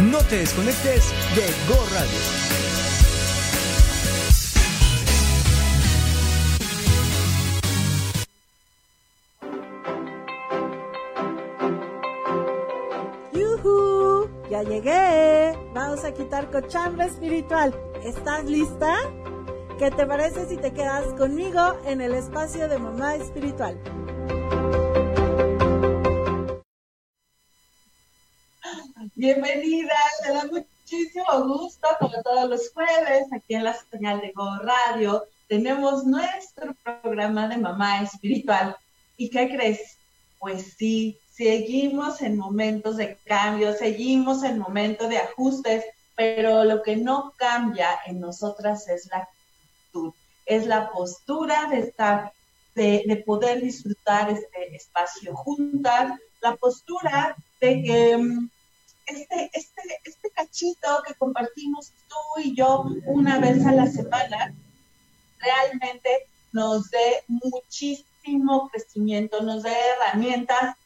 No te desconectes de Go Radio. ¡Yuhu! ¡Ya llegué! Vamos a quitar cochambre espiritual. ¿Estás lista? ¿Qué te parece si te quedas conmigo en el espacio de Mamá Espiritual? Bienvenida, te da muchísimo gusto, como todos los jueves, aquí en la señal de Go Radio, tenemos nuestro programa de mamá espiritual. ¿Y qué crees? Pues sí, seguimos en momentos de cambio, seguimos en momentos de ajustes, pero lo que no cambia en nosotras es la actitud, es la postura de estar, de, de poder disfrutar este espacio juntas, la postura de que mm, este, este, este cachito que compartimos tú y yo una vez a la semana, realmente nos dé muchísimo crecimiento, nos dé herramientas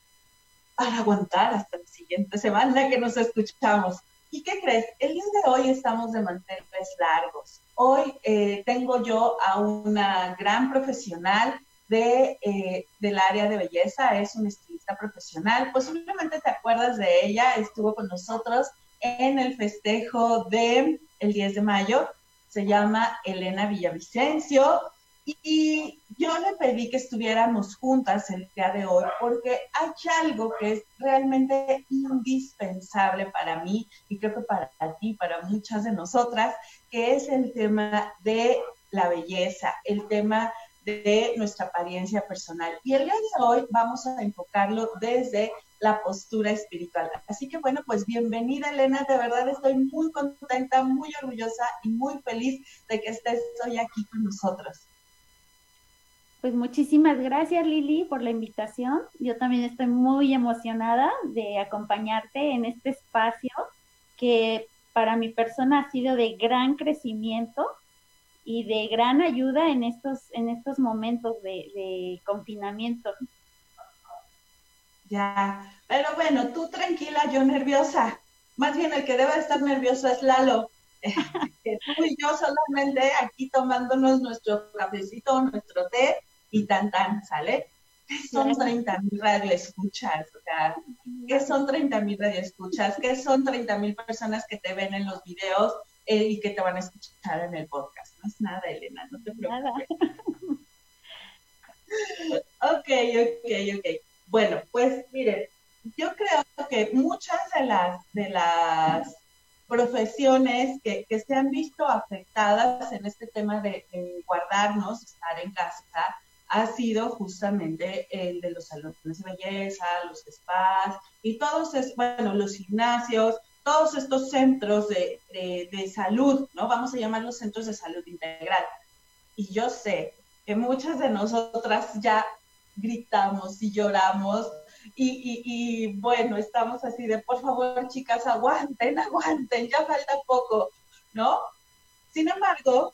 para aguantar hasta la siguiente semana que nos escuchamos. ¿Y qué crees? El día de hoy estamos de mantenerles largos. Hoy eh, tengo yo a una gran profesional de, eh, del área de belleza, es una estilista profesional. Posiblemente te acuerdas de ella, estuvo con nosotros en el festejo del el 10 de mayo, se llama Elena Villavicencio, y yo le pedí que estuviéramos juntas el día de hoy porque hay algo que es realmente indispensable para mí y creo que para ti, para muchas de nosotras, que es el tema de la belleza, el tema de nuestra apariencia personal. Y el día de hoy vamos a enfocarlo desde la postura espiritual. Así que bueno, pues bienvenida Elena, de verdad estoy muy contenta, muy orgullosa y muy feliz de que estés hoy aquí con nosotros. Pues muchísimas gracias Lili por la invitación. Yo también estoy muy emocionada de acompañarte en este espacio que para mi persona ha sido de gran crecimiento y de gran ayuda en estos, en estos momentos de, confinamiento. Ya, pero bueno, tú tranquila, yo nerviosa. Más bien el que debe estar nervioso es Lalo. que tú y yo solamente aquí tomándonos nuestro cafecito, nuestro té y tan tan, ¿sale? son 30 mil radioescuchas? O sea, ¿qué son 30 mil radioescuchas? ¿Qué son 30 mil personas que te ven en los videos eh, y que te van a escuchar en el podcast? Nada, Elena, no te preocupes. ok, ok, ok. Bueno, pues miren, yo creo que muchas de las, de las profesiones que, que se han visto afectadas en este tema de, de guardarnos, estar en casa, ha sido justamente el de los salones de belleza, los spas y todos, es, bueno, los gimnasios, todos estos centros de, de, salud, ¿no? Vamos a llamarlos centros de salud integral. Y yo sé que muchas de nosotras ya gritamos y lloramos y, y, y, bueno, estamos así de, por favor, chicas, aguanten, aguanten, ya falta poco, ¿no? Sin embargo,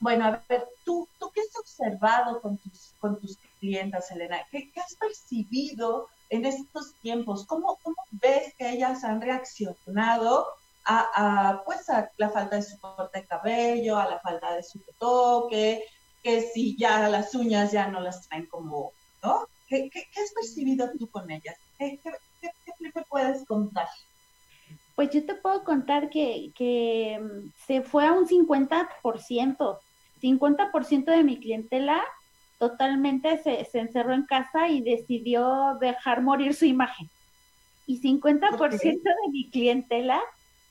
bueno, a ver, ¿tú, tú qué has observado con tus, con tus clientas, Elena? ¿Qué, has percibido en estos tiempos? ¿Cómo, ¿Cómo, ves que ellas han reaccionado a, pues, a la falta de su corte de cabello, a la falta de su toque, que si ya las uñas ya no las traen como, ¿no? ¿Qué, has percibido tú con ellas? ¿Qué, qué puedes contar? Pues yo te puedo contar que, que mm, se fue a un 50%. 50% de mi clientela totalmente se, se, encerró en casa y decidió dejar morir su imagen. Y 50% de mi clientela,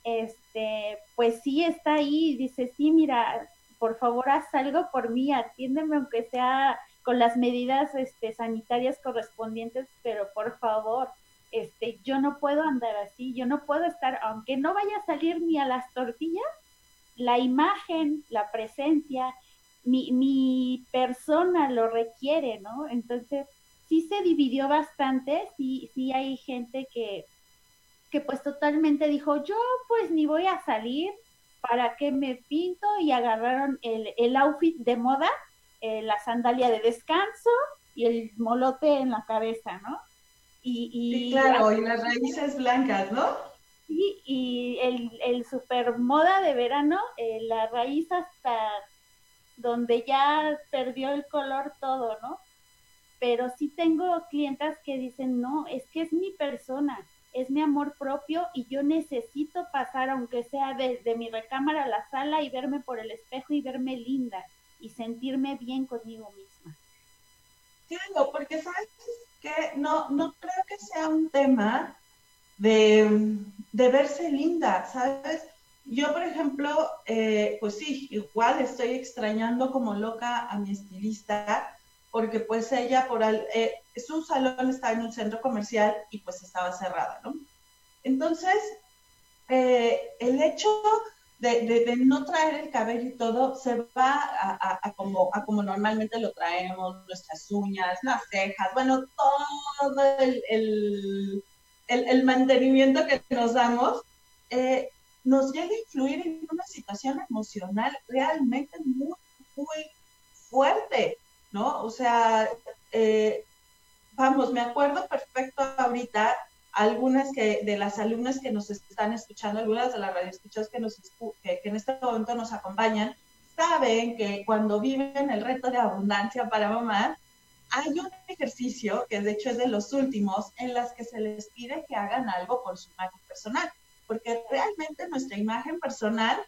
este, pues sí está ahí y dice, sí, mira, por favor haz algo por mí, atiéndeme aunque sea con las medidas este, sanitarias correspondientes, pero por favor, este, yo no puedo andar así, yo no puedo estar, aunque no vaya a salir ni a las tortillas, la imagen, la presencia, mi, mi persona lo requiere, ¿no? Entonces, sí se dividió bastante, sí, sí hay gente que, que pues totalmente dijo, yo pues ni voy a salir, ¿para qué me pinto? Y agarraron el, el outfit de moda, eh, la sandalia de descanso y el molote en la cabeza, ¿no? Y, y claro, y las raíces blancas, ¿no? Sí, y el, el super moda de verano, eh, la raíz hasta donde ya perdió el color todo, ¿no? Pero sí tengo clientas que dicen, no, es que es mi persona, es mi amor propio y yo necesito pasar, aunque sea desde mi recámara a la sala y verme por el espejo y verme linda y sentirme bien conmigo misma. Claro, porque sabes que no, no creo que sea un tema de, de verse linda, ¿sabes? Yo, por ejemplo, eh, pues sí, igual estoy extrañando como loca a mi estilista, porque pues ella por al, eh, su salón está en un centro comercial y pues estaba cerrada, ¿no? Entonces, eh, el hecho de, no traer el cabello y todo se va a, como, normalmente lo traemos, nuestras uñas, las cejas, bueno, todo el, mantenimiento que nos damos, nos llega a influir en una situación emocional realmente muy, muy fuerte, ¿no? O sea, eh, vamos, me acuerdo perfecto ahorita algunas que, de las alumnas que nos están escuchando, algunas de las radioescuchas que, nos, que, que en este momento nos acompañan, saben que cuando viven el reto de abundancia para mamá, hay un ejercicio que de hecho es de los últimos en las que se les pide que hagan algo por su imagen personal porque realmente nuestra imagen personal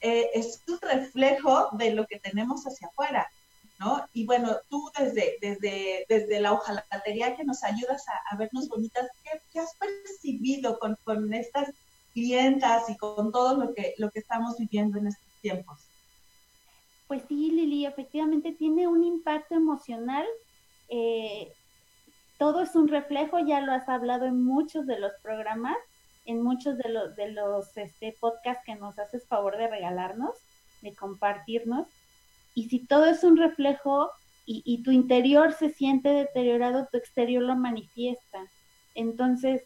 eh, es un reflejo de lo que tenemos hacia afuera, ¿no? Y bueno, tú desde, desde, desde la hojalatería que nos ayudas a, vernos bonitas, ¿qué, has percibido con, con, estas clientas y con todo lo que, lo que estamos viviendo en estos tiempos? Pues sí, Lili, efectivamente tiene un impacto emocional. Eh, todo es un reflejo, ya lo has hablado en muchos de los programas en muchos de los, de los este, podcasts que nos haces favor de regalarnos, de compartirnos. Y si todo es un reflejo y, y tu interior se siente deteriorado, tu exterior lo manifiesta. Entonces,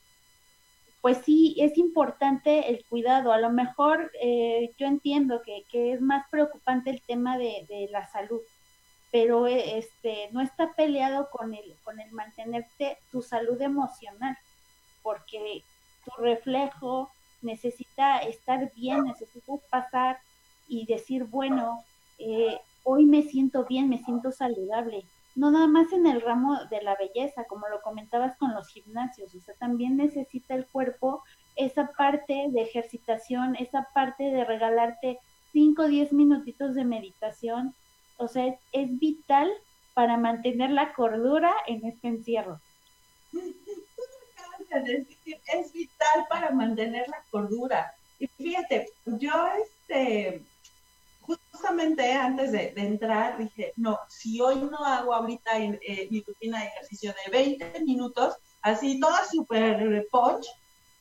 pues sí, es importante el cuidado. A lo mejor eh, yo entiendo que, que, es más preocupante el tema de, de la salud, pero eh, este, no está peleado con el, con el mantenerte tu salud emocional, porque tu reflejo necesita estar bien, necesita pasar y decir, bueno, eh, hoy me siento bien, me siento saludable. No nada más en el ramo de la belleza, como lo comentabas con los gimnasios, o sea, también necesita el cuerpo esa parte de ejercitación, esa parte de regalarte 5 o 10 minutitos de meditación, o sea, es vital para mantener la cordura en este encierro decir, es vital para mantener la cordura. Y fíjate, yo este, justamente antes de, entrar dije, no, si hoy no hago ahorita eh, mi rutina de ejercicio de 20 minutos, así toda super punch,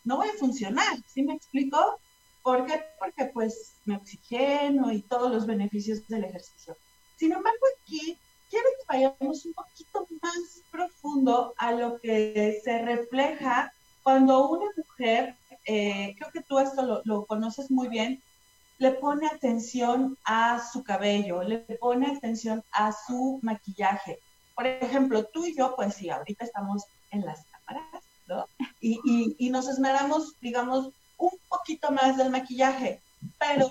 no voy a funcionar, ¿sí me explico? ¿Por qué? Porque pues me oxigeno y todos los beneficios del ejercicio. Sin embargo, aquí quiero que vayamos un poquito más profundo a lo que se refleja cuando una mujer, eh, creo que tú esto lo, conoces muy bien, le pone atención a su cabello, le pone atención a su maquillaje. Por ejemplo, tú y yo, pues sí, ahorita estamos en las cámaras, ¿no? Y, y, y nos esmeramos, digamos, un poquito más del maquillaje, pero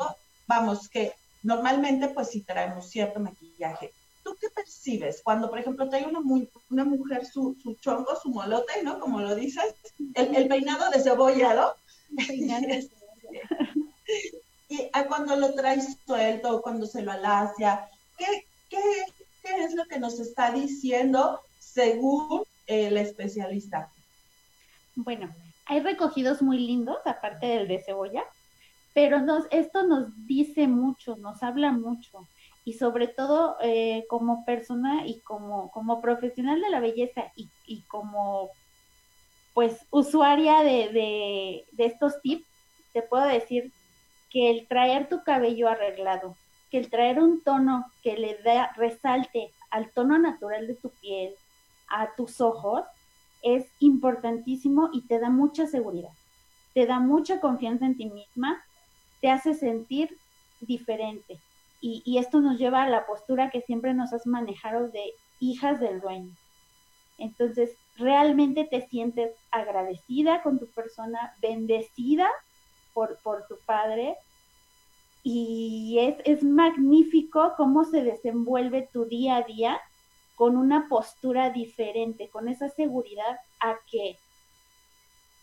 vamos, que normalmente pues sí traemos cierto maquillaje. ¿Tú qué percibes cuando, por ejemplo, trae una, una mujer su, su, chongo, su molote, ¿no? Como lo dices, el, peinado de cebollado. y a cuando lo traes suelto, cuando se lo alacia, ¿qué, qué, qué es lo que nos está diciendo según el especialista? Bueno, hay recogidos muy lindos, aparte del de cebolla, pero nos, esto nos dice mucho, nos habla mucho y sobre todo eh, como persona y como, como profesional de la belleza y, y como pues usuaria de, de, de, estos tips, te puedo decir que el traer tu cabello arreglado, que el traer un tono que le da resalte al tono natural de tu piel, a tus ojos, es importantísimo y te da mucha seguridad, te da mucha confianza en ti misma, te hace sentir diferente, y, esto nos lleva a la postura que siempre nos has manejado de hijas del dueño. Entonces, realmente te sientes agradecida con tu persona, bendecida por, por tu padre. Y es, es magnífico cómo se desenvuelve tu día a día con una postura diferente, con esa seguridad a que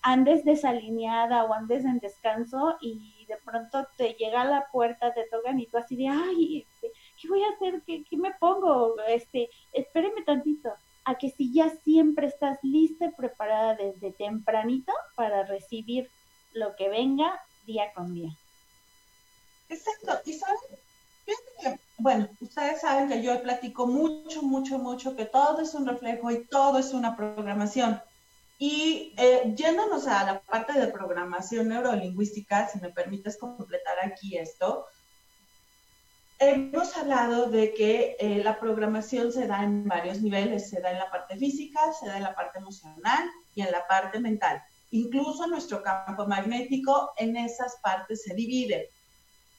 andes desalineada o andes en descanso y de pronto te llega a la puerta, te tocan y tú así de, ay, este, ¿qué voy a hacer? ¿Qué, ¿Qué, me pongo? Este, espéreme tantito. A que si ya siempre estás lista y preparada desde tempranito para recibir lo que venga día con día. Exacto. Y saben, bueno, ustedes saben que yo platico mucho, mucho, mucho que todo es un reflejo y todo es una programación. Y eh, yéndonos a la parte de programación neurolingüística, si me permites completar aquí esto, hemos hablado de que eh, la programación se da en varios niveles, se da en la parte física, se da en la parte emocional y en la parte mental. Incluso nuestro campo magnético en esas partes se divide.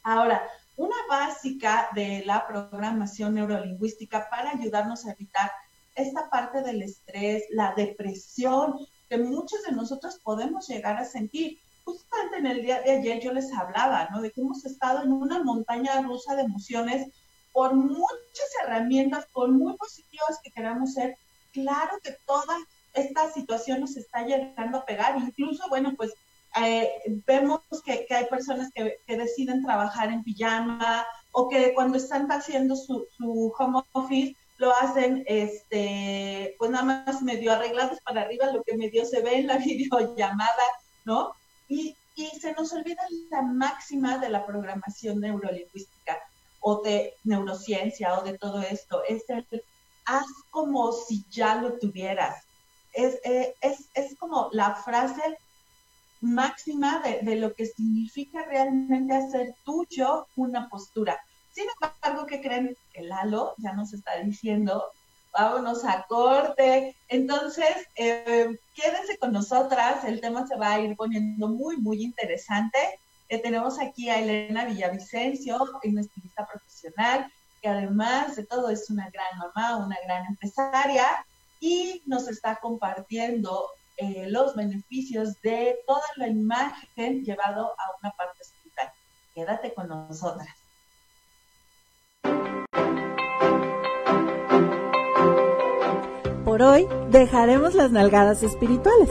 Ahora, una básica de la programación neurolingüística para ayudarnos a evitar esta parte del estrés, la depresión que muchos de nosotros podemos llegar a sentir. Justamente en el día de ayer yo les hablaba, ¿no? De que hemos estado en una montaña rusa de emociones por muchas herramientas, por muy positivas que queramos ser. Claro que toda esta situación nos está llegando a pegar. Incluso, bueno, pues eh, vemos que, hay personas que, que, deciden trabajar en pijama o que cuando están haciendo su, su home office lo hacen, este, pues nada más medio arreglados para arriba, lo que medio se ve en la videollamada, ¿no? Y, y se nos olvida la máxima de la programación neurolingüística o de neurociencia o de todo esto, es el haz como si ya lo tuvieras. Es, eh, es, es como la frase máxima de, de, lo que significa realmente hacer tuyo una postura. Sin embargo, ¿qué creen? El Lalo ya nos está diciendo, vámonos a corte. Entonces, eh, quédense con nosotras, el tema se va a ir poniendo muy, muy interesante. Eh, tenemos aquí a Elena Villavicencio, una estilista profesional, que además de todo es una gran mamá, una gran empresaria, y nos está compartiendo eh, los beneficios de toda la imagen llevado a una parte espiritual. Quédate con nosotras. Por hoy dejaremos las nalgadas espirituales.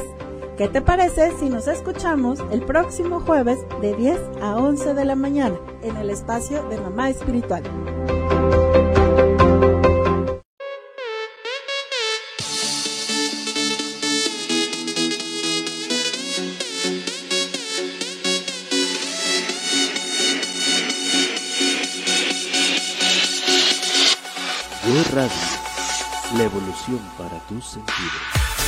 ¿Qué te parece si nos escuchamos el próximo jueves de 10 a 11 de la mañana en el espacio de Mamá Espiritual? La evolución para tus sentidos.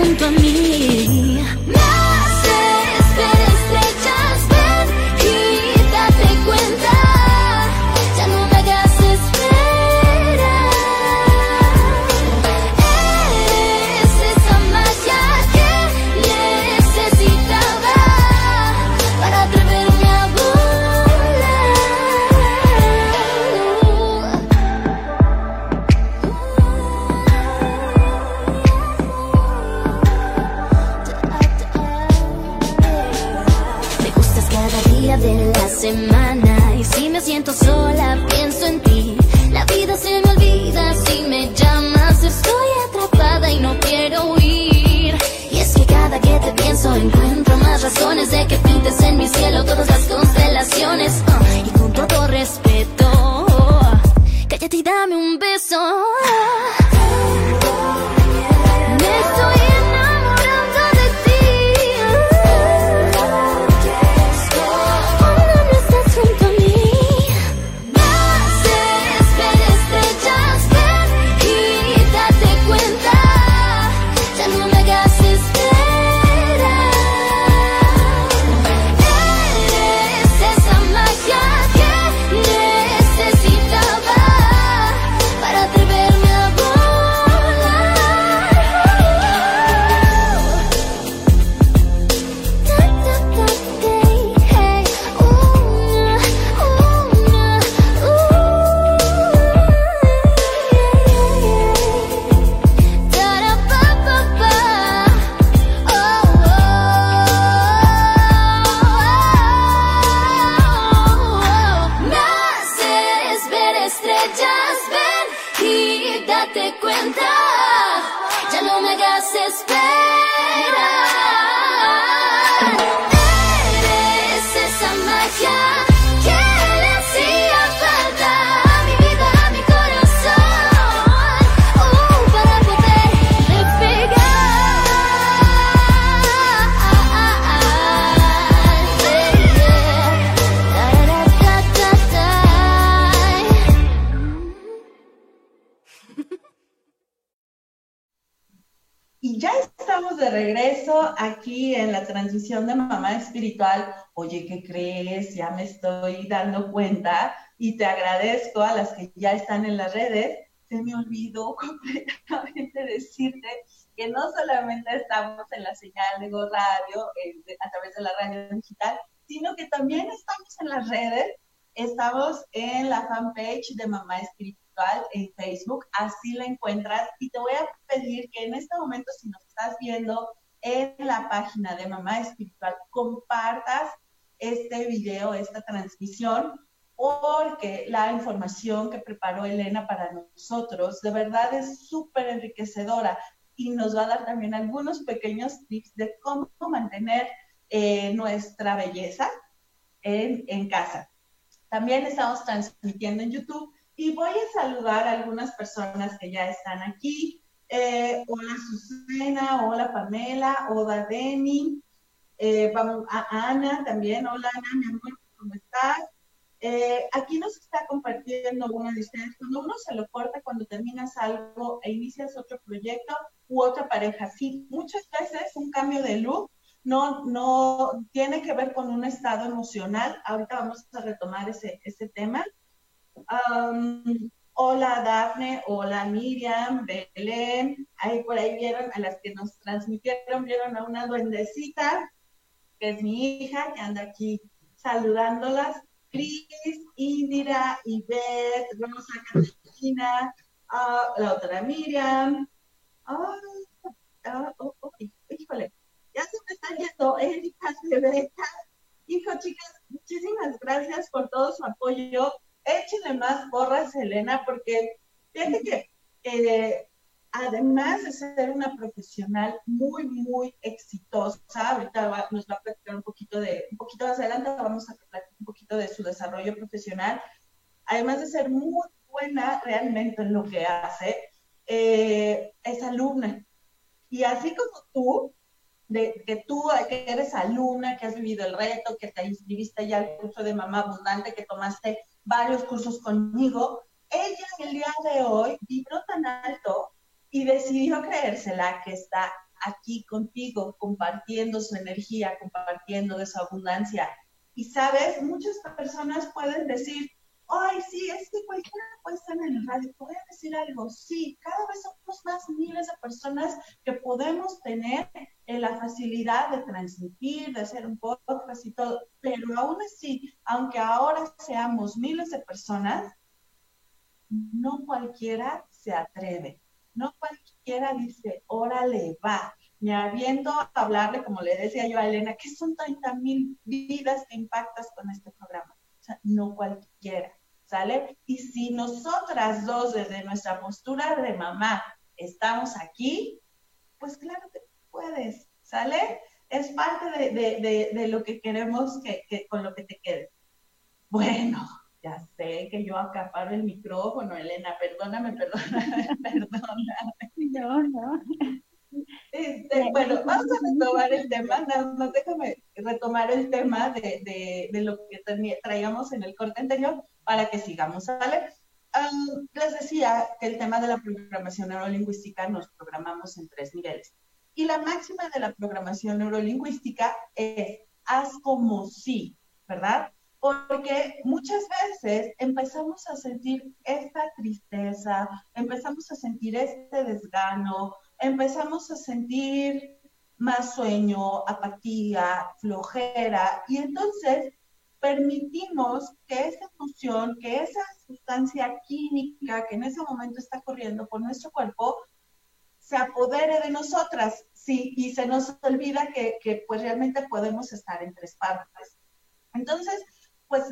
Junto a. en la transmisión de Mamá Espiritual. Oye, ¿qué crees? Ya me estoy dando cuenta y te agradezco a las que ya están en las redes. Se me olvidó completamente decirte que no solamente estamos en la señal de Go Radio, eh, a través de la radio digital, sino que también estamos en las redes. Estamos en la fanpage de Mamá Espiritual en Facebook, así la encuentras y te voy a pedir que en este momento, si nos estás viendo en la página de Mamá Espiritual, compartas este video, esta transmisión, porque la información que preparó Elena para nosotros de verdad es súper enriquecedora y nos va a dar también algunos pequeños tips de cómo mantener eh, nuestra belleza en, en casa. También estamos transmitiendo en YouTube y voy a saludar a algunas personas que ya están aquí. Eh, hola Susana, hola Pamela, hola Deni, eh, vamos a Ana también. Hola Ana, mi amor, ¿cómo estás? Eh, aquí nos está compartiendo una de ustedes. Cuando uno se lo corta, cuando terminas algo e inicias otro proyecto u otra pareja, sí, muchas veces un cambio de look no, no tiene que ver con un estado emocional. Ahorita vamos a retomar ese, ese tema hola Dafne, hola Miriam, Belén, ahí por ahí vieron a las que nos transmitieron, vieron a una duendecita, que es mi hija, que anda aquí saludándolas. Cris, Indira, Ivette, Rosa, Catalina, la otra Miriam. Oh, oh, híjole, ya se me están yendo Erika, Rebeca. Hijo, chicas, muchísimas gracias por todo su apoyo échenle más porras, Elena, porque fíjate que eh, además de ser una profesional muy, muy exitosa, ahorita nos va a platicar un poquito de, un poquito más adelante vamos a platicar un poquito de su desarrollo profesional, además de ser muy buena realmente en lo que hace, eh, es alumna. Y así como tú, de que tú que eres alumna, que has vivido el reto, que te inscribiste ya al curso de mamá abundante, que tomaste varios cursos conmigo, ella el día de hoy vibró tan alto y decidió creérsela que está aquí contigo, compartiendo su energía, compartiendo de su abundancia. Y sabes, muchas personas pueden decir, ay, sí, es que cualquiera puede estar en el radio. A decir algo, sí, cada vez somos más miles de personas que podemos tener la facilidad de transmitir, de hacer un podcast y todo, pero aún así, aunque ahora seamos miles de personas, no cualquiera se atreve, no cualquiera dice, órale, va, me aviento a hablarle, como le decía yo a Elena, que son 30 mil vidas que impactas con este programa. O sea, no cualquiera. ¿sale? Y si nosotras dos desde nuestra postura de mamá estamos aquí, pues claro que puedes, ¿sale? Es parte de, lo que queremos que, con lo que te quedes. Bueno, ya sé que yo acaparo el micrófono, Elena, perdóname, perdóname, perdóname. No, no. Este, bueno, vamos a retomar el tema, no, déjame retomar el tema de, lo que traíamos en el corte anterior para que sigamos, ¿sale? les decía que el tema de la programación neurolingüística nos programamos en tres niveles. Y la máxima de la programación neurolingüística es haz como si, ¿verdad? Porque muchas veces empezamos a sentir esta tristeza, empezamos a sentir este desgano, empezamos a sentir más sueño, apatía, flojera, y entonces permitimos que esa emoción, que esa sustancia química que en ese momento está corriendo por nuestro cuerpo, se apodere de nosotras, sí, y se nos olvida que, que pues realmente podemos estar en tres partes. Entonces, pues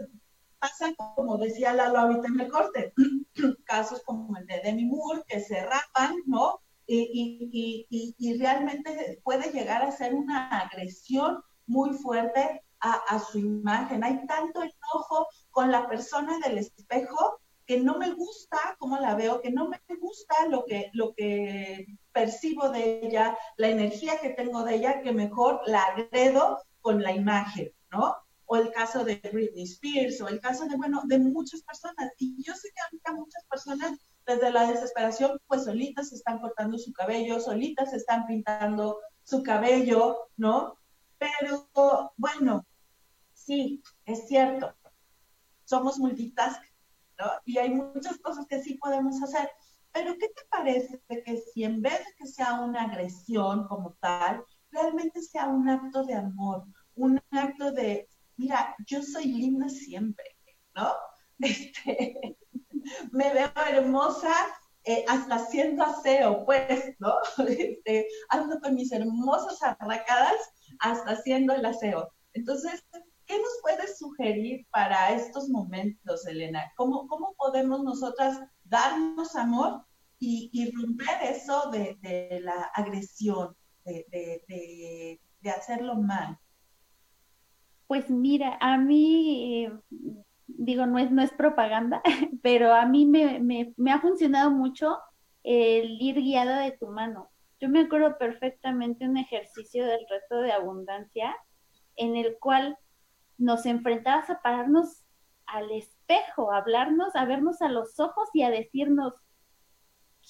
pasan, como decía Lalo ahorita en el corte, casos como el de Demi Moore, que se rapan, ¿no? y, y, y, realmente puede llegar a ser una agresión muy fuerte a, a, su imagen. Hay tanto enojo con la persona del espejo que no me gusta cómo la veo, que no me gusta lo que, lo que percibo de ella, la energía que tengo de ella, que mejor la agredo con la imagen, ¿no? O el caso de Britney Spears, o el caso de, bueno, de muchas personas. Y yo sé que ahorita muchas personas desde la desesperación, pues solitas están cortando su cabello, solitas están pintando su cabello, ¿no? Pero bueno, sí, es cierto, somos multitask, Y hay muchas cosas que sí podemos hacer. Pero ¿qué te parece que si en vez de que sea una agresión como tal, realmente sea un acto de amor, un acto de, mira, yo soy linda siempre, ¿no? Este, me veo hermosa eh, hasta haciendo aseo, pues, ¿no? Este, ando con mis hermosas arracadas hasta haciendo el aseo. Entonces, ¿qué nos puedes sugerir para estos momentos, Elena? ¿Cómo, cómo podemos nosotras darnos amor y, romper eso de, la agresión, de, hacerlo mal? Pues mira, a mí, digo, no es, no es propaganda, pero a mí me, me ha funcionado mucho el ir guiada de tu mano. Yo me acuerdo perfectamente un ejercicio del reto de abundancia en el cual nos enfrentabas a pararnos al espejo, a hablarnos, a vernos a los ojos y a decirnos,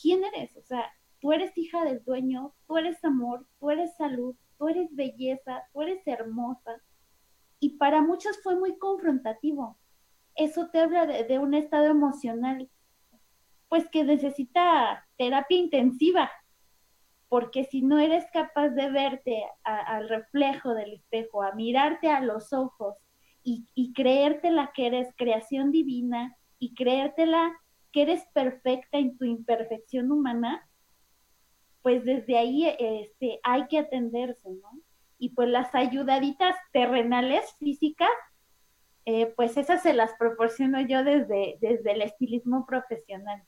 ¿quién eres? O sea, tú eres hija del dueño, tú eres amor, tú eres salud, tú eres belleza, tú eres hermosa. Y para muchos fue muy confrontativo. Eso te habla de, un estado emocional, pues que necesita terapia intensiva, porque si no eres capaz de verte al reflejo del espejo, a mirarte a los ojos y, creértela que eres creación divina y creértela que eres perfecta en tu imperfección humana, pues desde ahí este, hay que atenderse, ¿no? Y pues las ayudaditas terrenales físicas, eh, pues esas se las proporciono yo desde, desde el estilismo profesional.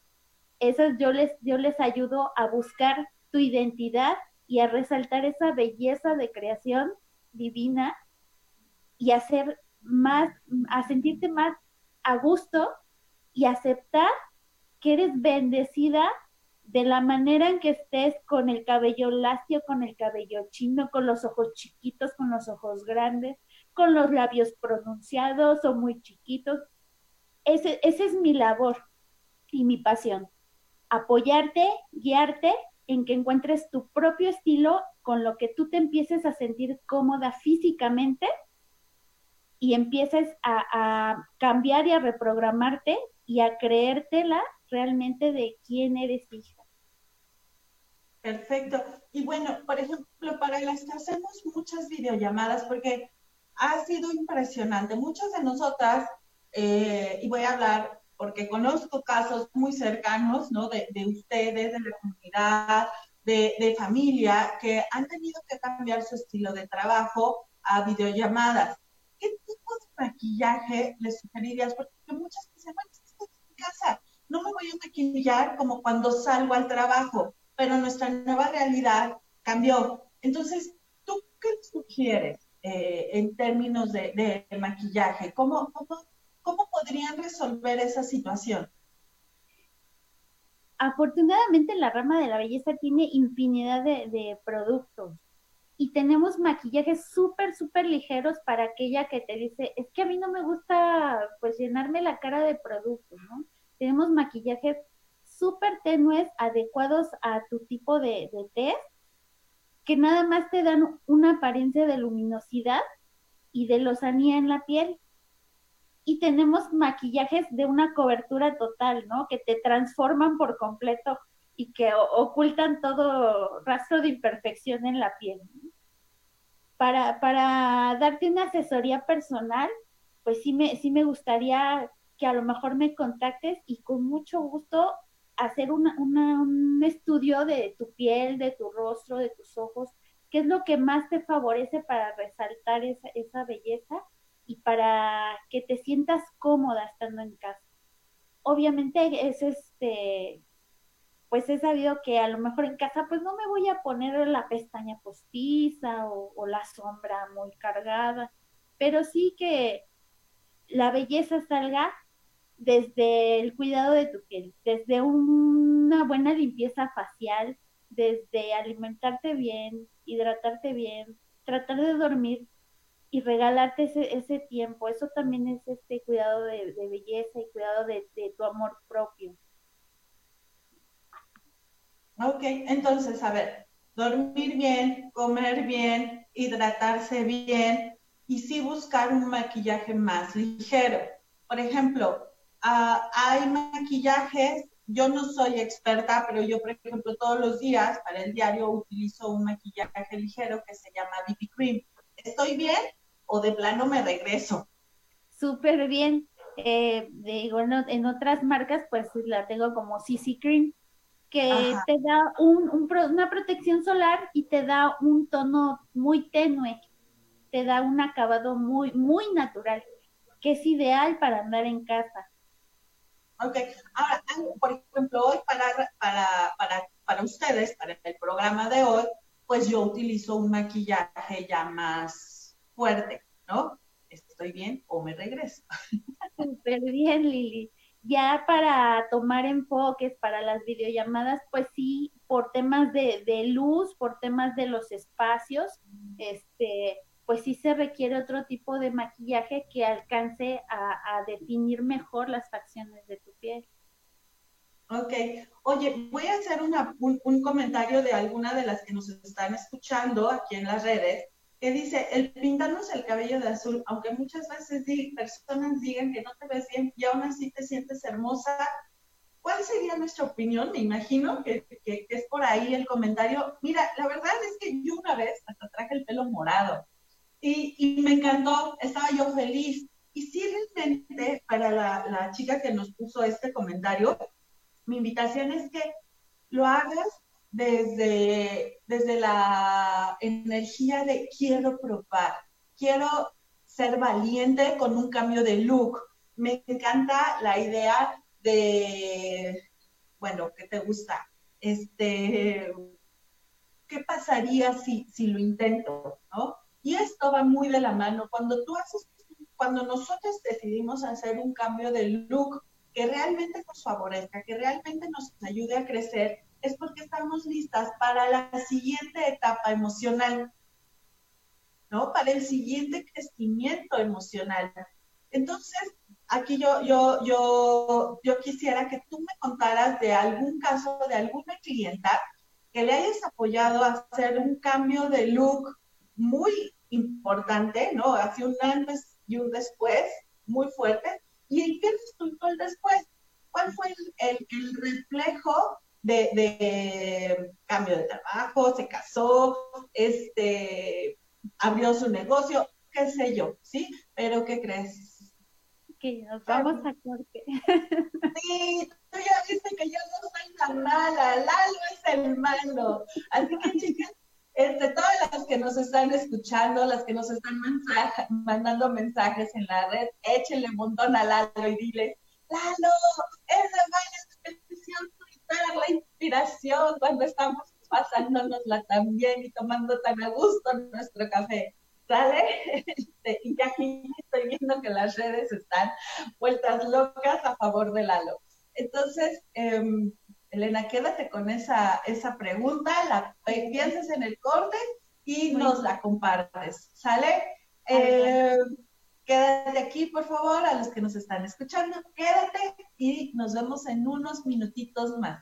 Esas yo les, yo les ayudo a buscar tu identidad y a resaltar esa belleza de creación divina y hacer más, a sentirte más a gusto y aceptar que eres bendecida de la manera en que estés con el cabello lacio, con el cabello chino, con los ojos chiquitos, con los ojos grandes, con los labios pronunciados o muy chiquitos. Ese, esa es mi labor y mi pasión. Apoyarte, guiarte en que encuentres tu propio estilo con lo que tú te empieces a sentir cómoda físicamente y empieces a, cambiar y a reprogramarte y a creértela realmente de quién eres hija. Perfecto. Y bueno, por ejemplo, para las que hacemos muchas videollamadas, porque ha sido impresionante. Muchas de nosotras, eh, y voy a hablar porque conozco casos muy cercanos, ¿no? De, ustedes, de la comunidad, de, de, familia, que han tenido que cambiar su estilo de trabajo a videollamadas. ¿Qué tipo de maquillaje les sugerirías? Porque muchas dicen, bueno, estoy en casa, no me voy a maquillar como cuando salgo al trabajo, pero nuestra nueva realidad cambió. Entonces, ¿tú qué sugieres eh, en términos de, maquillaje? ¿Cómo, cómo ¿Cómo podrían resolver esa situación? Afortunadamente la rama de la belleza tiene infinidad de, productos y tenemos maquillajes súper, súper ligeros para aquella que te dice, es que a mí no me gusta pues llenarme la cara de productos, ¿no? Tenemos maquillajes súper tenues, adecuados a tu tipo de, de test, que nada más te dan una apariencia de luminosidad y de lozanía en la piel y tenemos maquillajes de una cobertura total, ¿no? Que te transforman por completo y que ocultan todo rastro de imperfección en la piel. Para, para darte una asesoría personal, pues sí me, sí me gustaría que a lo mejor me contactes y con mucho gusto hacer una, un estudio de tu piel, de tu rostro, de tus ojos, qué es lo que más te favorece para resaltar esa, esa belleza y para que te sientas cómoda estando en casa. Obviamente es este, pues he sabido que a lo mejor en casa pues no me voy a poner la pestaña postiza o, o la sombra muy cargada, pero sí que la belleza salga desde el cuidado de tu piel, desde una buena limpieza facial, desde alimentarte bien, hidratarte bien, tratar de dormir y regalarte ese, ese tiempo. Eso también es este cuidado de, belleza y cuidado de, tu amor propio. Ok, entonces, a ver, dormir bien, comer bien, hidratarse bien y sí buscar un maquillaje más ligero. Por ejemplo, ah, hay maquillajes, yo no soy experta, pero yo, por ejemplo, todos los días para el diario utilizo un maquillaje ligero que se llama BB Cream. ¿Estoy bien o de plano me regreso? Súper bien. Eh, digo, en, otras marcas, pues la tengo como CC Cream, que te da una protección solar y te da un tono muy tenue te da un acabado muy, muy natural, que es ideal para andar en casa. Ok, ahora, por ejemplo, hoy para, para, para, para ustedes, para el programa de hoy, pues yo utilizo un maquillaje ya más fuerte, ¿no? ¿Estoy bien o me regreso? Súper bien, Lili. Ya para tomar enfoques para las videollamadas, pues sí, por temas de, de luz, por temas de los espacios, este, pues sí se requiere otro tipo de maquillaje que alcance a, definir mejor las facciones de tu piel. Ok, oye, voy a hacer un, comentario de alguna de las que nos están escuchando aquí en las redes, que dice, el pintarnos el cabello de azul, aunque muchas veces personas digan que no te ves bien y aún así te sientes hermosa, ¿cuál sería nuestra opinión? Me imagino que, que, es por ahí el comentario. Mira, la verdad es que yo una vez hasta traje el pelo morado y, me encantó, estaba yo feliz. Y sí, realmente, para la, chica que nos puso este comentario, mi invitación es que lo hagas desde, desde la energía de quiero probar, quiero ser valiente con un cambio de look. Me encanta la idea de, bueno, ¿qué te gusta? Este, ¿qué pasaría si, si lo intento? ¿no? Y esto va muy de la mano. Cuando tú haces, cuando nosotros decidimos hacer un cambio de look que realmente nos favorezca, que realmente nos ayude a crecer, es porque estamos listas para la siguiente etapa emocional, ¿no? Para el siguiente crecimiento emocional. Entonces, aquí yo, yo, yo, yo quisiera que tú me contaras de algún caso de alguna clienta que le hayas apoyado a hacer un cambio de look muy importante, ¿no? Hace un antes y un después muy fuerte. ¿Y en qué resultó el después? ¿Cuál fue el, reflejo de, cambio de trabajo? ¿Se casó? Este, ¿Abrió su negocio? ¿Qué sé yo? ¿Sí? Pero ¿qué crees? Que nos vamos a corte. Sí, tú ya viste que yo no soy la mala, Lalo es el malo. Así que chicas, este, todas las que nos están escuchando, las que nos están mandando mensajes en la red, échenle un montón a Lalo y dile, Lalo, es de la inspiración cuando estamos pasándonosla tan bien y tomando tan a gusto nuestro café. ¿Sale? Este, y aquí estoy viendo que las redes están vueltas locas a favor de Lalo. Entonces, eh, Elena, quédate con esa, esa pregunta, la piensas en el corte y nos la compartes, ¿sale? Eh, quédate aquí, por favor, a los que nos están escuchando, quédate y nos vemos en unos minutitos más.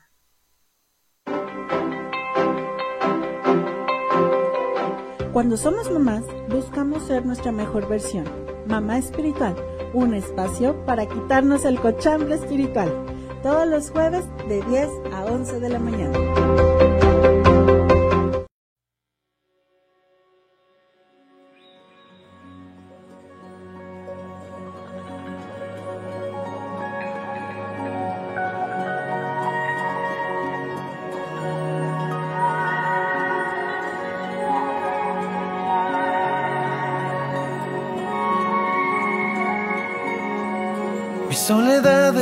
Cuando somos mamás, buscamos ser nuestra mejor versión. Mamá espiritual, un espacio para quitarnos el cochambre espiritual todos los jueves de 10 a 11 de la mañana.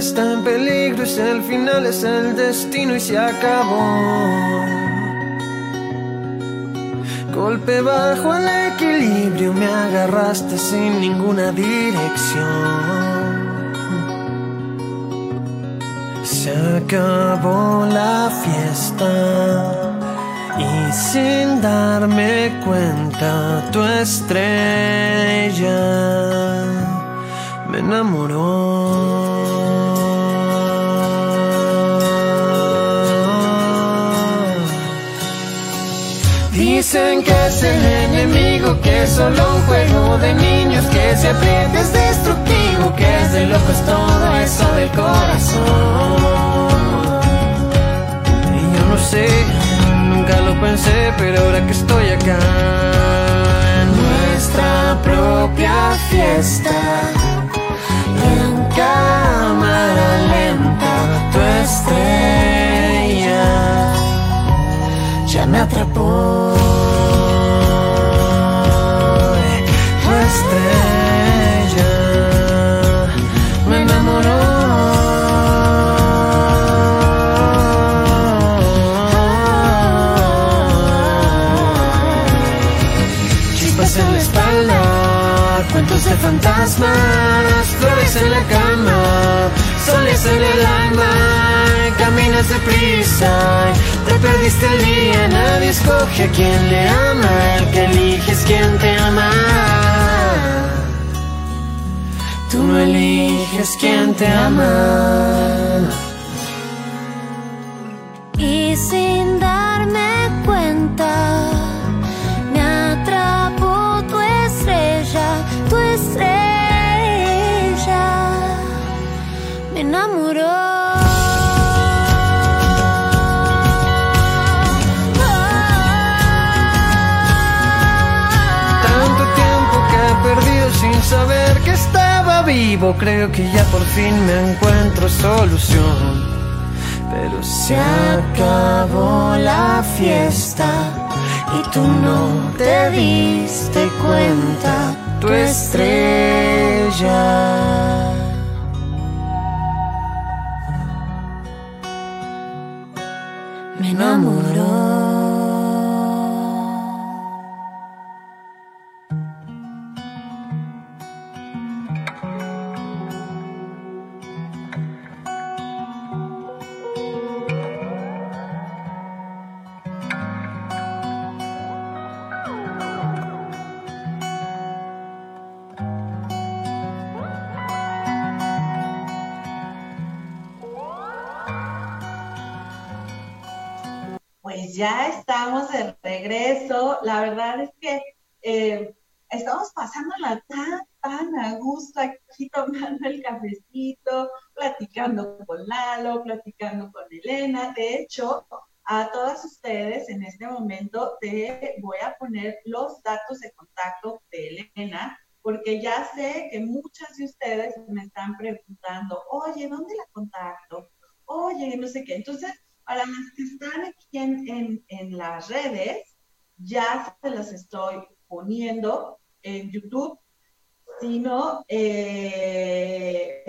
Está en peligro, es el final, es el destino y se acabó. Golpe bajo el equilibrio, me agarraste sin ninguna dirección. Se acabó la fiesta y sin darme cuenta tu estrella me enamoró. Dicen que es el enemigo, que es solo un juego de niños, que se aprieta es destructivo, que es de locos todo eso del corazón. Y yo no sé, nunca lo pensé, pero ahora que estoy acá, en nuestra propia fiesta, en cámara lenta, tu estrella me atrapó. Tu estrella me enamoró. Chispas en la espalda, cuentos de fantasmas, flores en la cama, soles en el alma, caminas deprisa, te perdiste el día, nadie escoge a quien le ama, el que elige es quien te ama. Tú no eliges quien te ama. Vivo. Creo que ya por fin me encuentro solución. Pero se acabó la fiesta y tú no te diste cuenta. Tu estrella. Me enamoró. La verdad es que eh, estamos pasándola tan, tan a gusto aquí tomando el cafecito, platicando con Lalo, platicando con Elena. De hecho, a todas ustedes en este momento te voy a poner los datos de contacto de Elena, porque ya sé que muchas de ustedes me están preguntando, oye, ¿dónde la contacto? Oye, no sé qué. Entonces, para las que están aquí en las redes, ya se las estoy poniendo en YouTube, sino eh,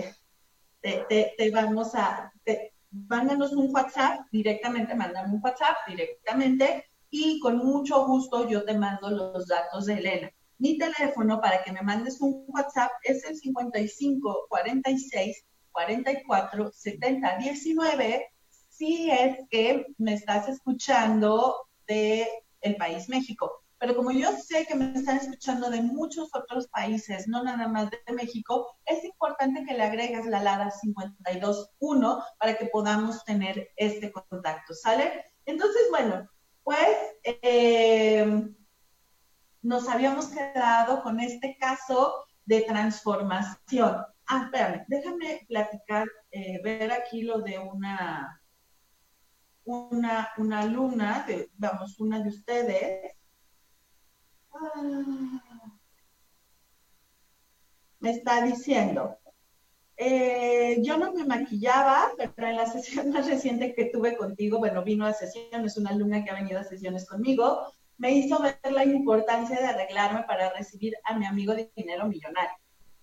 te, vamos a, te, mándanos un WhatsApp directamente, mándame un WhatsApp directamente y con mucho gusto yo te mando los datos de Elena. Mi teléfono para que me mandes un WhatsApp es el 55 46 44 70 19 si es que me estás escuchando de el país México. Pero como yo sé que me están escuchando de muchos otros países, no nada más de México, es importante que le agregues la LADA 521 para que podamos tener este contacto, ¿sale? Entonces, bueno, pues eh, nos habíamos quedado con este caso de transformación. Ah, espérame, déjame platicar, eh, ver aquí lo de una una, una alumna, de, vamos, una de ustedes, ah, me está diciendo, eh, yo no me maquillaba, pero en la sesión más reciente que tuve contigo, bueno, vino a sesión, es una alumna que ha venido a sesiones conmigo, me hizo ver la importancia de arreglarme para recibir a mi amigo de dinero millonario.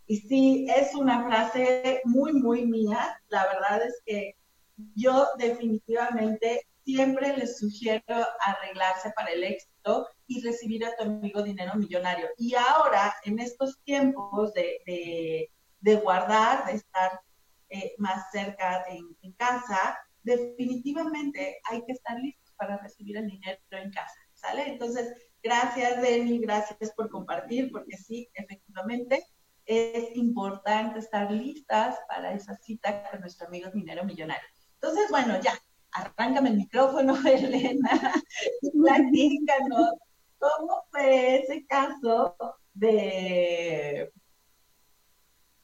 Y sí, es una frase muy, muy mía. La verdad es que yo definitivamente siempre les sugiero arreglarse para el éxito y recibir a tu amigo dinero millonario. Y ahora, en estos tiempos de, de, guardar, de estar eh, más cerca en, en, casa, definitivamente hay que estar listos para recibir el dinero en casa, ¿sale? Entonces, gracias, Denny, gracias por compartir, porque sí, efectivamente, es importante estar listas para esa cita con nuestro amigo dinero millonario. Entonces, bueno, ya, arráncame el micrófono, Elena, platícanos ¿Cómo fue ese caso de,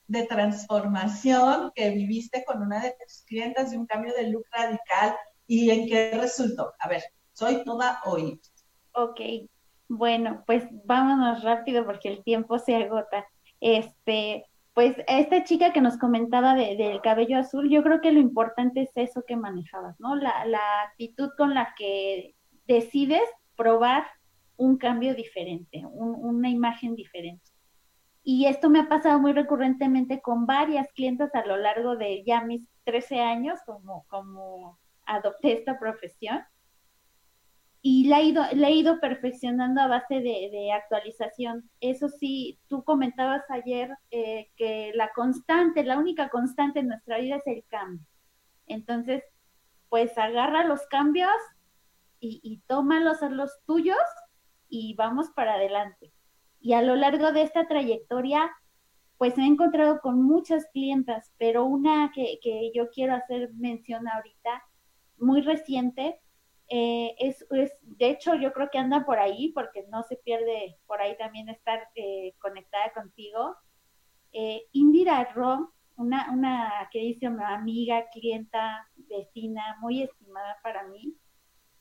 de transformación que viviste con una de tus clientas de un cambio de look radical y en qué resultó? A ver, soy toda hoy. Ok, bueno, pues vámonos rápido porque el tiempo se agota. Este, pues esta chica que nos comentaba del cabello azul, yo creo que lo importante es eso que manejabas, ¿no? La, la actitud con la que decides probar un cambio diferente, una imagen diferente. Y esto me ha pasado muy recurrentemente con varias clientes a lo largo de ya mis 13 años como, como adopté esta profesión. Y la he ido, ido perfeccionando a base de, actualización. Eso sí, tú comentabas ayer eh, que la constante, la única constante en nuestra vida es el cambio. Entonces, pues agarra los cambios y, y tómalos a los tuyos y vamos para adelante. Y a lo largo de esta trayectoria, pues me he encontrado con muchas clientas, pero una que, yo quiero hacer mención ahorita, muy reciente, eh, es, de hecho, yo creo que anda por ahí, porque no se pierde por ahí también estar eh, conectada contigo. Eh, Indira Rom, una, una queridísima amiga, clienta, vecina, muy estimada para mí,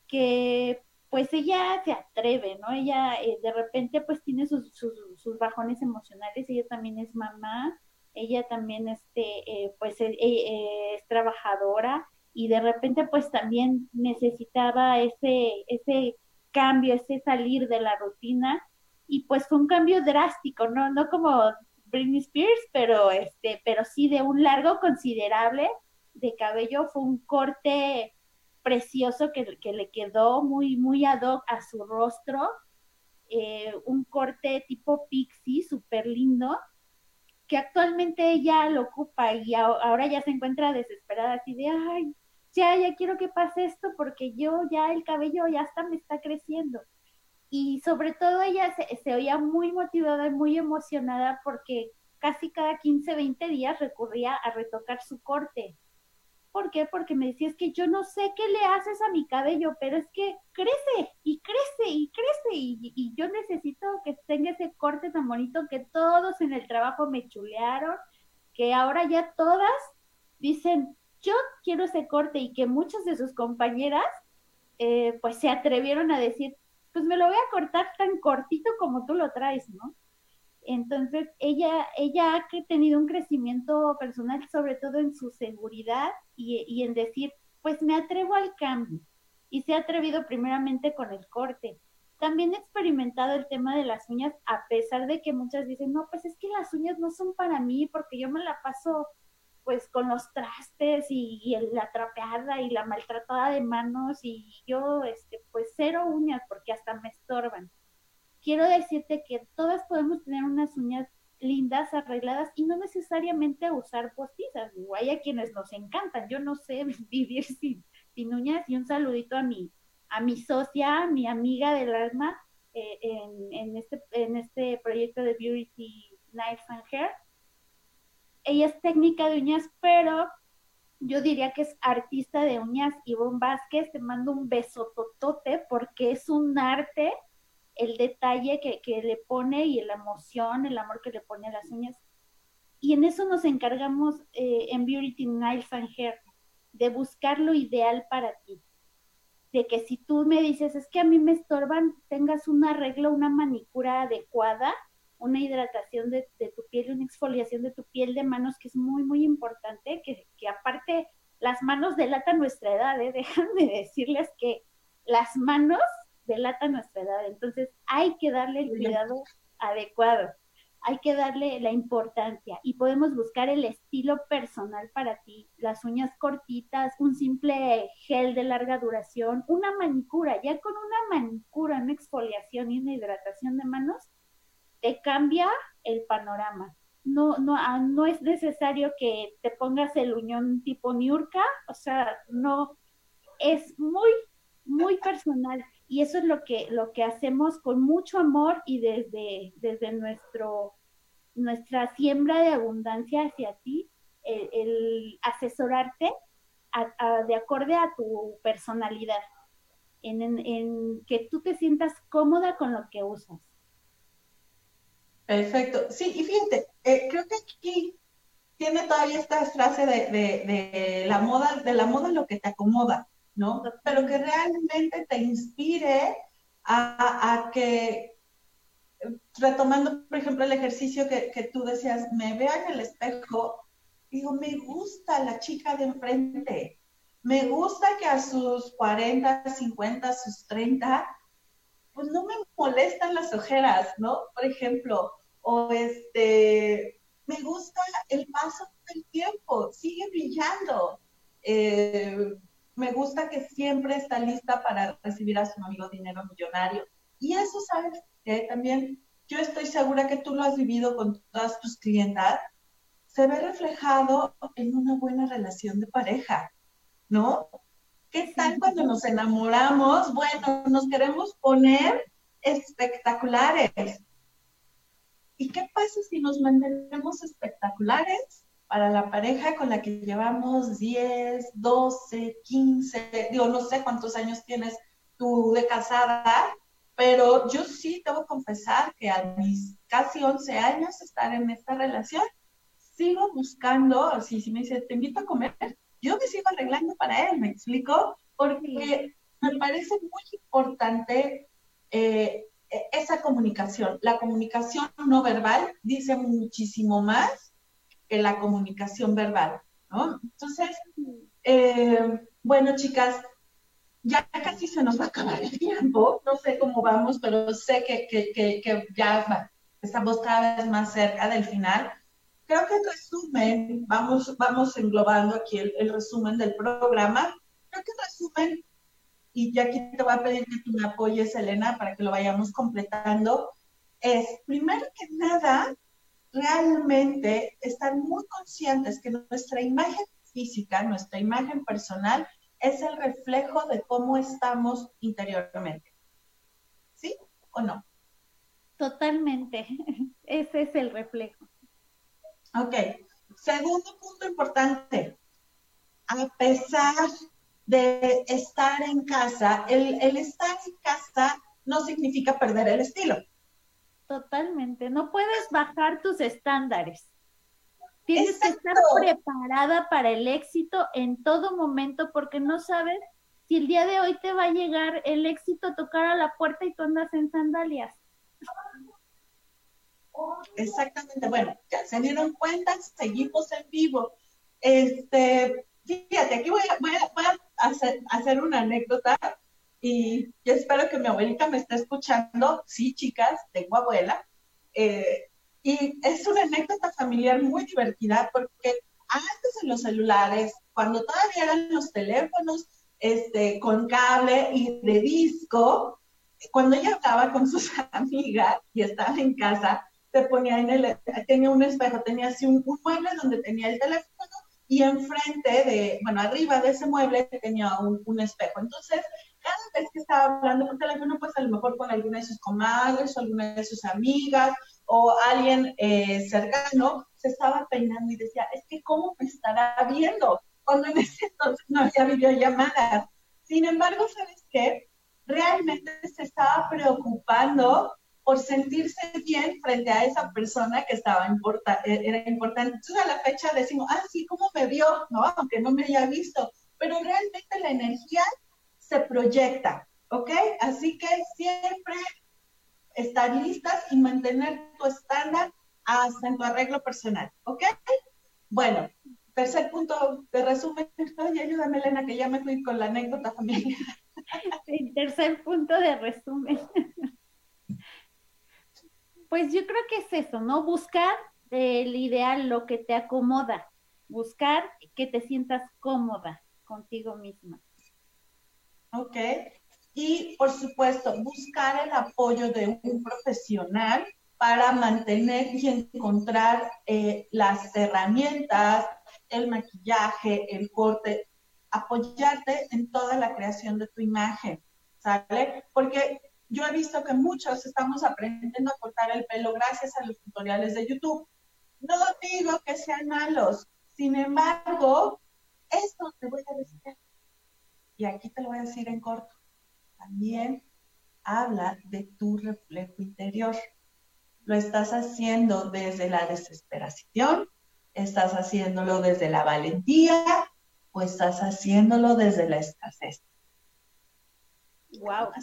que pues ella se atreve, ¿no? Ella eh, de repente pues tiene sus, sus, bajones emocionales, ella también es mamá, ella también este, pues eh, es trabajadora y de repente pues también necesitaba ese, ese cambio, ese salir de la rutina y pues fue un cambio drástico, ¿no? No como Britney Spears, pero este, pero sí de un largo considerable de cabello, fue un corte precioso que, que le quedó muy, muy ad hoc a su rostro, eh, un corte tipo pixie, súper lindo, que actualmente ella lo ocupa y ahora ya se encuentra desesperada, así de, ay, ya, ya quiero que pase esto porque yo ya el cabello ya hasta me está creciendo. Y sobre todo ella se, oía muy motivada y muy emocionada porque casi cada 15, 20 días recurría a retocar su corte ¿Por qué? Porque me decía, es que yo no sé qué le haces a mi cabello, pero es que crece y crece y crece y, yo necesito que tenga ese corte tan bonito que todos en el trabajo me chulearon, que ahora ya todas dicen, yo quiero ese corte y que muchas de sus compañeras eh, pues se atrevieron a decir, pues me lo voy a cortar tan cortito como tú lo traes, ¿no? Entonces, ella, ella ha tenido un crecimiento personal, sobre todo en su seguridad y, y en decir, pues me atrevo al cambio. Y se ha atrevido primeramente con el corte. También he experimentado el tema de las uñas, a pesar de que muchas dicen, no, pues es que las uñas no son para mí, porque yo me la paso pues con los trastes y, la trapeada y la maltratada de manos y yo este pues cero uñas porque hasta me estorban quiero decirte que todas podemos tener unas uñas lindas, arregladas y no necesariamente usar postizas. Digo, hay a quienes nos encantan. Yo no sé vivir sin, sin uñas y un saludito a mi, a mi socia, mi amiga del alma eh, en, en, este, en este proyecto de Beauty Knives and Hair. Ella es técnica de uñas, pero yo diría que es artista de uñas. Ivonne Vázquez, te mando un beso totote porque es un arte el detalle que, le pone y la emoción, el amor que le pone a las uñas. Y en eso nos encargamos eh, en Beauty Nails and Hair, de buscar lo ideal para ti. De que si tú me dices, es que a mí me estorban, tengas un arreglo, una manicura adecuada, una hidratación de, tu piel, una exfoliación de tu piel de manos, que es muy, muy importante, que, que aparte las manos delatan nuestra edad, ¿eh? de decirles que las manos delata nuestra edad. Entonces hay que darle el cuidado adecuado, hay que darle la importancia y podemos buscar el estilo personal para ti, las uñas cortitas, un simple gel de larga duración, una manicura, ya con una manicura, una exfoliación y una hidratación de manos, te cambia el panorama. No, no, ah, no es necesario que te pongas el uñón tipo Niurka, o sea, no, es muy, muy personal y eso es lo que, lo que hacemos con mucho amor y desde, desde nuestro, nuestra siembra de abundancia hacia ti, el, asesorarte de acorde a tu personalidad. en, en, que tú te sientas cómoda con lo que usas. Perfecto. Sí, y fíjate, eh, creo que aquí tiene todavía esta frase de, de, la moda, de la moda lo que te acomoda, ¿no? Pero que realmente te inspire a, a que, retomando, por ejemplo, el ejercicio que, que tú decías, me veo en el espejo, digo, me gusta la chica de enfrente, me gusta que a sus 40, 50, sus 30, pues no me molestan las ojeras, ¿no? Por ejemplo, o este, me gusta el paso del tiempo, sigue brillando. Eh, me gusta que siempre está lista para recibir a su amigo dinero millonario. Y eso, ¿sabes? Que también yo estoy segura que tú lo has vivido con todas tus clientas, se ve reflejado en una buena relación de pareja. ¿no? ¿Qué tal cuando nos enamoramos? Bueno, nos queremos poner espectaculares. ¿Y qué pasa si nos mantenemos espectaculares para la pareja con la que llevamos 10, 12, 15, digo, no sé cuántos años tienes tú de casada, pero yo sí debo confesar que a mis casi 11 años estar en esta relación, sigo buscando, así si me dice, te invito a comer, yo me sigo arreglando para él, ¿me explico? Porque me parece muy importante eh, e-, esa comunicación. La comunicación no verbal dice muchísimo más que la comunicación verbal, ¿no? Entonces, eh, bueno, chicas, ya casi se nos va a acabar el tiempo. No sé cómo vamos, pero sé que, que, que, que ya estamos cada vez más cerca del final creo que en resumen, vamos, vamos englobando aquí el, resumen del programa. Creo que en resumen, y ya aquí te voy a pedir que tú me apoyes, Elena, para que lo vayamos completando, es primero que nada, realmente estar muy conscientes que nuestra imagen física, nuestra imagen personal, es el reflejo de cómo estamos interiormente. ¿Sí o no? Totalmente. Ese es el reflejo. Ok. Segundo punto importante. A pesar de estar en casa, el, estar en casa no significa perder el estilo. Totalmente. No puedes bajar tus estándares. Tienes que estar preparada para el éxito en todo momento porque no sabes si el día de hoy te va a llegar el éxito a tocar a la puerta y tú andas en sandalias. Exactamente, bueno, ya se dieron cuenta, seguimos en vivo. Este, fíjate, aquí voy a, hacer, una anécdota y yo espero que mi abuelita me esté escuchando. Sí, chicas, tengo abuela. Eh, y es una anécdota familiar muy divertida porque antes en los celulares, cuando todavía eran los teléfonos este, con cable y de disco, cuando ella hablaba con sus amigas y estaba en casa, te ponía en el, tenía un espejo, tenía así un, mueble donde tenía el teléfono y enfrente de, bueno, arriba de ese mueble tenía un, espejo. Entonces, cada vez que estaba hablando por teléfono, pues a lo mejor con alguna de sus comadres o alguna de sus amigas o alguien eh, cercano, se estaba peinando y decía, es que cómo me estará viendo, cuando en ese entonces no había videollamadas. Sin embargo, ¿sabes qué? Realmente se estaba preocupando por sentirse bien frente a esa persona que estaba importa, eh, era importante. Entonces a la fecha decimos, ah, sí, ¿cómo me vio? ¿No? Aunque no me haya visto. Pero realmente la energía se proyecta, ¿ok? Así que siempre estar listas y mantener tu estándar hasta en tu arreglo personal, ¿ok? Bueno, tercer punto de resumen. Oye, ayúdame, Elena, que ya me fui con la anécdota familiar. tercer punto de resumen. Pues yo creo que es eso, ¿no? Buscar el ideal, lo que te acomoda, buscar que te sientas cómoda contigo misma. Ok. Y por supuesto, buscar el apoyo de un profesional para mantener y encontrar eh, las herramientas, el maquillaje, el corte, apoyarte en toda la creación de tu imagen, ¿sale? Porque yo he visto que muchos estamos aprendiendo a cortar el pelo gracias a los tutoriales de YouTube. No digo que sean malos, sin embargo, esto te voy a decir, y aquí te lo voy a decir en corto, también habla de tu reflejo interior. Lo estás haciendo desde la desesperación, estás haciéndolo desde la valentía o estás haciéndolo desde la escasez. Wow.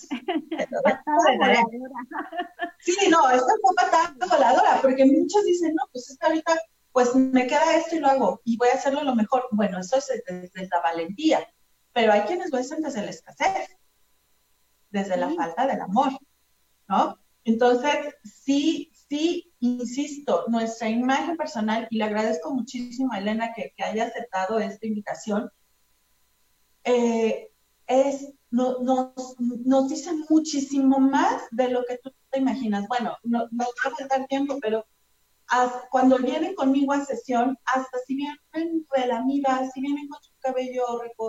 sí, no, esta fue patada voladora, porque muchos dicen, no, pues es que ahorita, pues me queda esto y lo hago, y voy a hacerlo lo mejor. Bueno, eso es desde, la valentía, pero hay quienes lo hacen desde la escasez, desde la falta del amor, ¿no? Entonces, sí, sí, insisto, nuestra imagen personal, y le agradezco muchísimo a Elena que, haya aceptado esta invitación, eh, es, no, nos, dice muchísimo más de lo que tú te imaginas. Bueno, no, no va a faltar tiempo, pero cuando vienen conmigo a sesión, hasta si vienen relamidas, si vienen con su cabello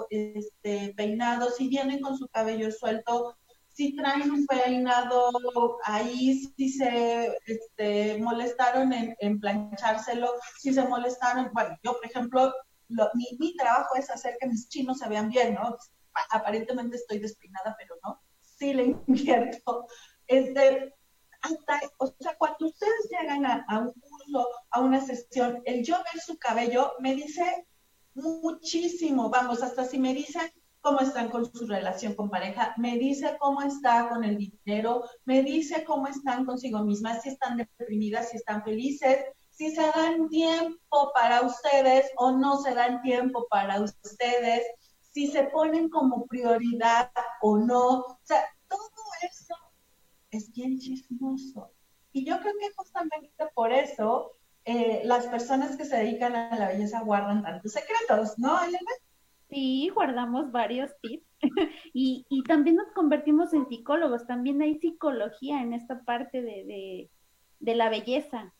este, peinado, si vienen con su cabello suelto, si traen un peinado ahí, si se este, molestaron en, planchárselo, si se molestaron, bueno, yo por ejemplo, mi, mi, trabajo es hacer que mis chinos se vean bien, ¿no? Aparentemente estoy despeinada, pero no, sí le invierto. Este, hasta, o sea, cuando ustedes llegan a, un curso, a una sesión, el yo ver su cabello me dice muchísimo, vamos, hasta si me dicen cómo están con su relación con pareja, me dice cómo está con el dinero, me dice cómo están consigo mismas, si están deprimidas, si están felices, si se dan tiempo para ustedes o no se dan tiempo para ustedes, si se ponen como prioridad o no. O sea, todo eso es bien chismoso. Y yo creo que justamente por eso eh, las personas que se dedican a la belleza guardan tantos secretos, ¿no, Elena? Sí, guardamos varios tips y, y también nos convertimos en psicólogos, también hay psicología en esta parte de, de, la belleza.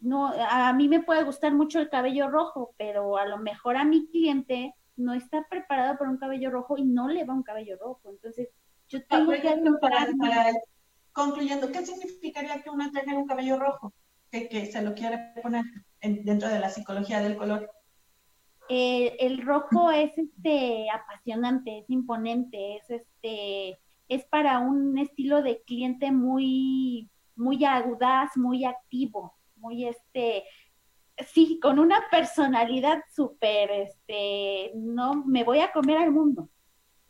No, a mí me puede gustar mucho el cabello rojo, pero a lo mejor a mi cliente no está preparado para un cabello rojo y no le va un cabello rojo. Entonces, yo ah, tengo que para, concluyendo, ¿qué significaría que una tenga un cabello rojo? Que, que se lo quiere poner dentro de la psicología del color. Eh, el rojo es este apasionante, es imponente, es este es para un estilo de cliente muy muy agudaz, muy activo, muy este sí, con una personalidad súper este no me voy a comer al mundo.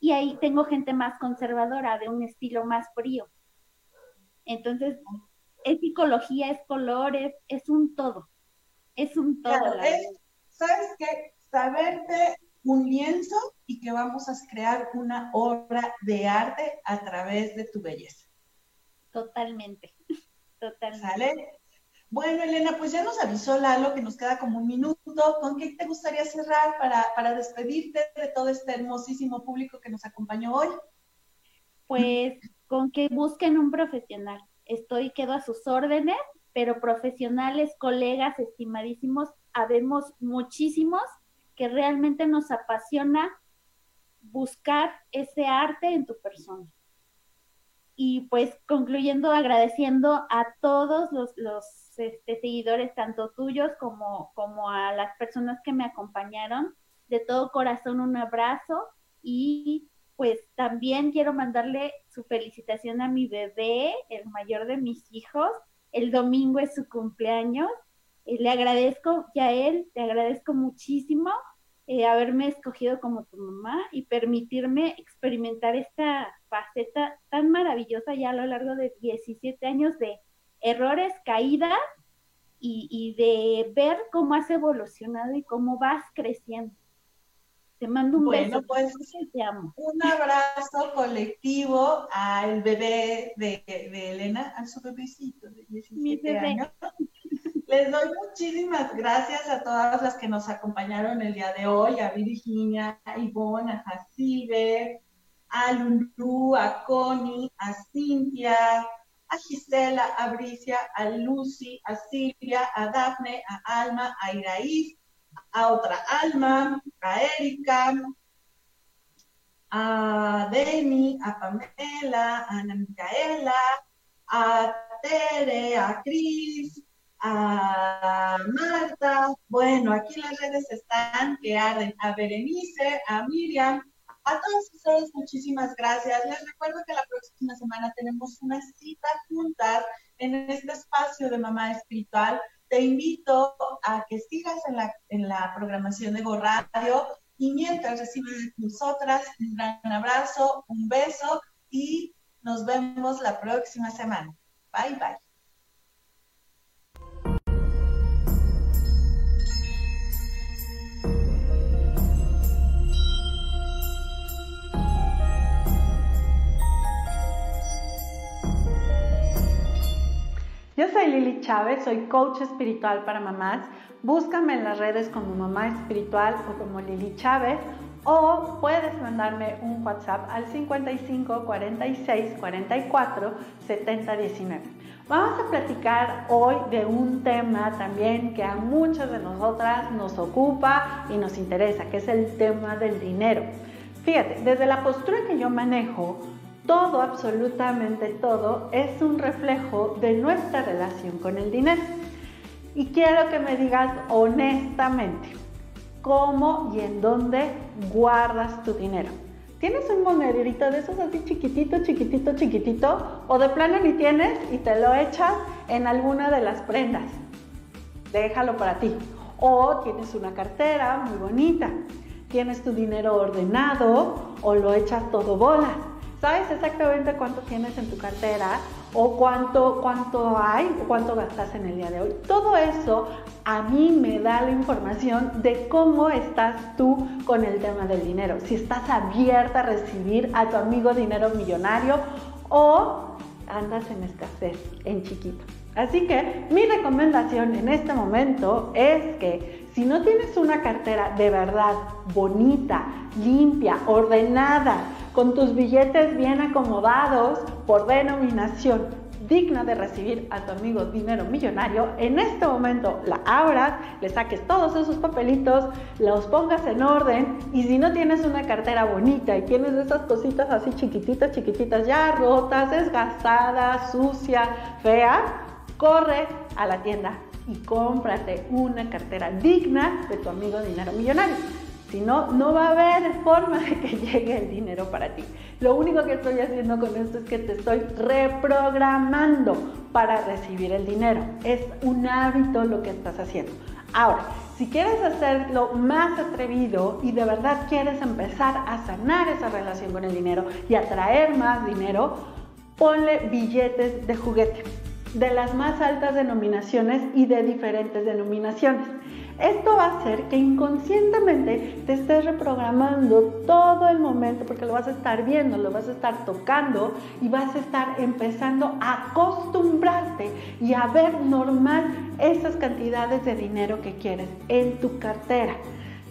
Y ahí tengo gente más conservadora, de un estilo más frío. Entonces, es psicología, es colores, es un todo. Es un todo. ¿Sabes qué? saberte un lienzo y que vamos a crear una obra de arte a través de tu belleza. Totalmente, totalmente. ¿Sale? Bueno, Elena, pues ya nos avisó Lalo que nos queda como un minuto. ¿Con qué te gustaría cerrar para, para despedirte de todo este hermosísimo público que nos acompañó hoy? Pues con que busquen un profesional. Estoy, quedo a sus órdenes, pero profesionales, colegas, estimadísimos, habemos muchísimos que realmente nos apasiona buscar ese arte en tu persona. Y pues concluyendo, agradeciendo a todos los, los este, seguidores, tanto tuyos como, como a las personas que me acompañaron. De todo corazón un abrazo y pues también quiero mandarle su felicitación a mi bebé, el mayor de mis hijos. El domingo es su cumpleaños eh, le agradezco, ya él, te agradezco muchísimo eh, haberme escogido como tu mamá y permitirme experimentar esta faceta tan maravillosa ya a lo largo de 17 años de errores, caídas y, de ver cómo has evolucionado y cómo vas creciendo. Te mando un bueno, Pues, te amo. Un abrazo colectivo al bebé de, Elena, a su bebecito de 17 años. Les doy muchísimas gracias a todas las que nos acompañaron el día de hoy, a Virginia, a Ivonne, a Jacibe, a Lulu, a Connie, a Cintia, a Gisela, a Bricia, a Lucy, a Silvia, a Daphne, a Alma, a Iraíz, a otra Alma, a Erika, a Demi, a Pamela, a Ana Micaela, a Tere, a Cris, a Marta, bueno, aquí las redes están que arden, a Berenice, a Miriam, A todos ustedes, muchísimas gracias. Les recuerdo que la próxima semana tenemos una cita juntas en este espacio de Mamá Espiritual. Te invito a que sigas en la, en la programación de Go Radio y mientras recibes de nosotras un gran abrazo, un beso y nos vemos la próxima semana. Bye bye. Yo soy Lili Chávez, soy coach espiritual para mamás. Búscame en las redes como Mamá Espiritual o como Lili Chávez o puedes mandarme un WhatsApp al 55 46 44 70 19. Vamos a platicar hoy de un tema también que a muchas de nosotras nos ocupa y nos interesa, que es el tema del dinero. Fíjate, desde la postura que yo manejo, todo, absolutamente todo, es un reflejo de nuestra relación con el dinero. Y quiero que me digas honestamente, ¿cómo y en dónde guardas tu dinero? ¿Tienes un monederito de esos así chiquitito, chiquitito, chiquitito? ¿O de plano ni tienes y te lo echas en alguna de las prendas? Déjalo para ti. O tienes una cartera muy bonita. Tienes tu dinero ordenado o lo echas todo bolas sabes exactamente cuánto tienes en tu cartera o cuánto, cuánto hay o cuánto gastas en el día de hoy. Todo eso a mí me da la información de cómo estás tú con el tema del dinero. Si estás abierta a recibir a tu amigo dinero millonario o andas en escasez, en chiquito. Así que mi recomendación en este momento es que si no tienes una cartera de verdad bonita, limpia, ordenada, con tus billetes bien acomodados por denominación, digna de recibir a tu amigo dinero millonario, en este momento la abras, le saques todos esos papelitos, los pongas en orden y si no tienes una cartera bonita y tienes esas cositas así chiquititas, chiquititas, ya rotas, desgastadas, sucia, fea, corre a la tienda y cómprate una cartera digna de tu amigo dinero millonario. Si no, no va a haber forma de que llegue el dinero para ti. Lo único que estoy haciendo con esto es que te estoy reprogramando para recibir el dinero. Es un hábito lo que estás haciendo. Ahora, si quieres hacerlo más atrevido y de verdad quieres empezar a sanar esa relación con el dinero y atraer más dinero, ponle billetes de juguete de las más altas denominaciones y de diferentes denominaciones. Esto va a hacer que inconscientemente te estés reprogramando todo el momento porque lo vas a estar viendo, lo vas a estar tocando y vas a estar empezando a acostumbrarte y a ver normal esas cantidades de dinero que quieres en tu cartera.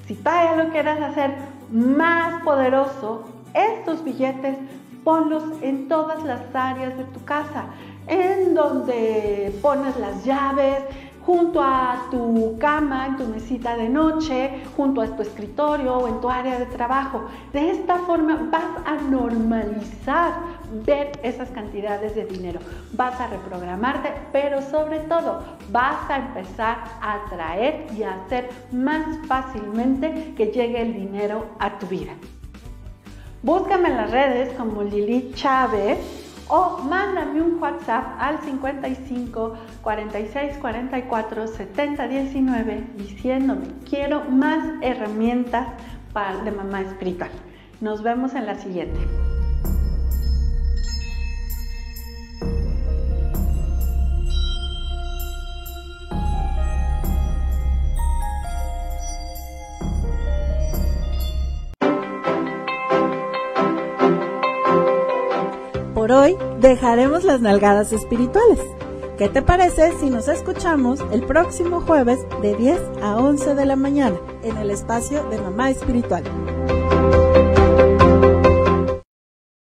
Si todavía lo quieres hacer más poderoso, estos billetes ponlos en todas las áreas de tu casa en donde pones las llaves, junto a tu cama, en tu mesita de noche, junto a tu escritorio o en tu área de trabajo. De esta forma vas a normalizar ver esas cantidades de dinero. Vas a reprogramarte, pero sobre todo vas a empezar a atraer y a hacer más fácilmente que llegue el dinero a tu vida. Búscame en las redes como Lili Chávez o mándame un WhatsApp al 55 46 44 70 19 diciéndome quiero más herramientas para, de mamá espiritual. Nos vemos en la siguiente. Por hoy dejaremos las nalgadas espirituales. ¿Qué te parece si nos escuchamos el próximo jueves de 10 a 11 de la mañana en el espacio de Mamá Espiritual?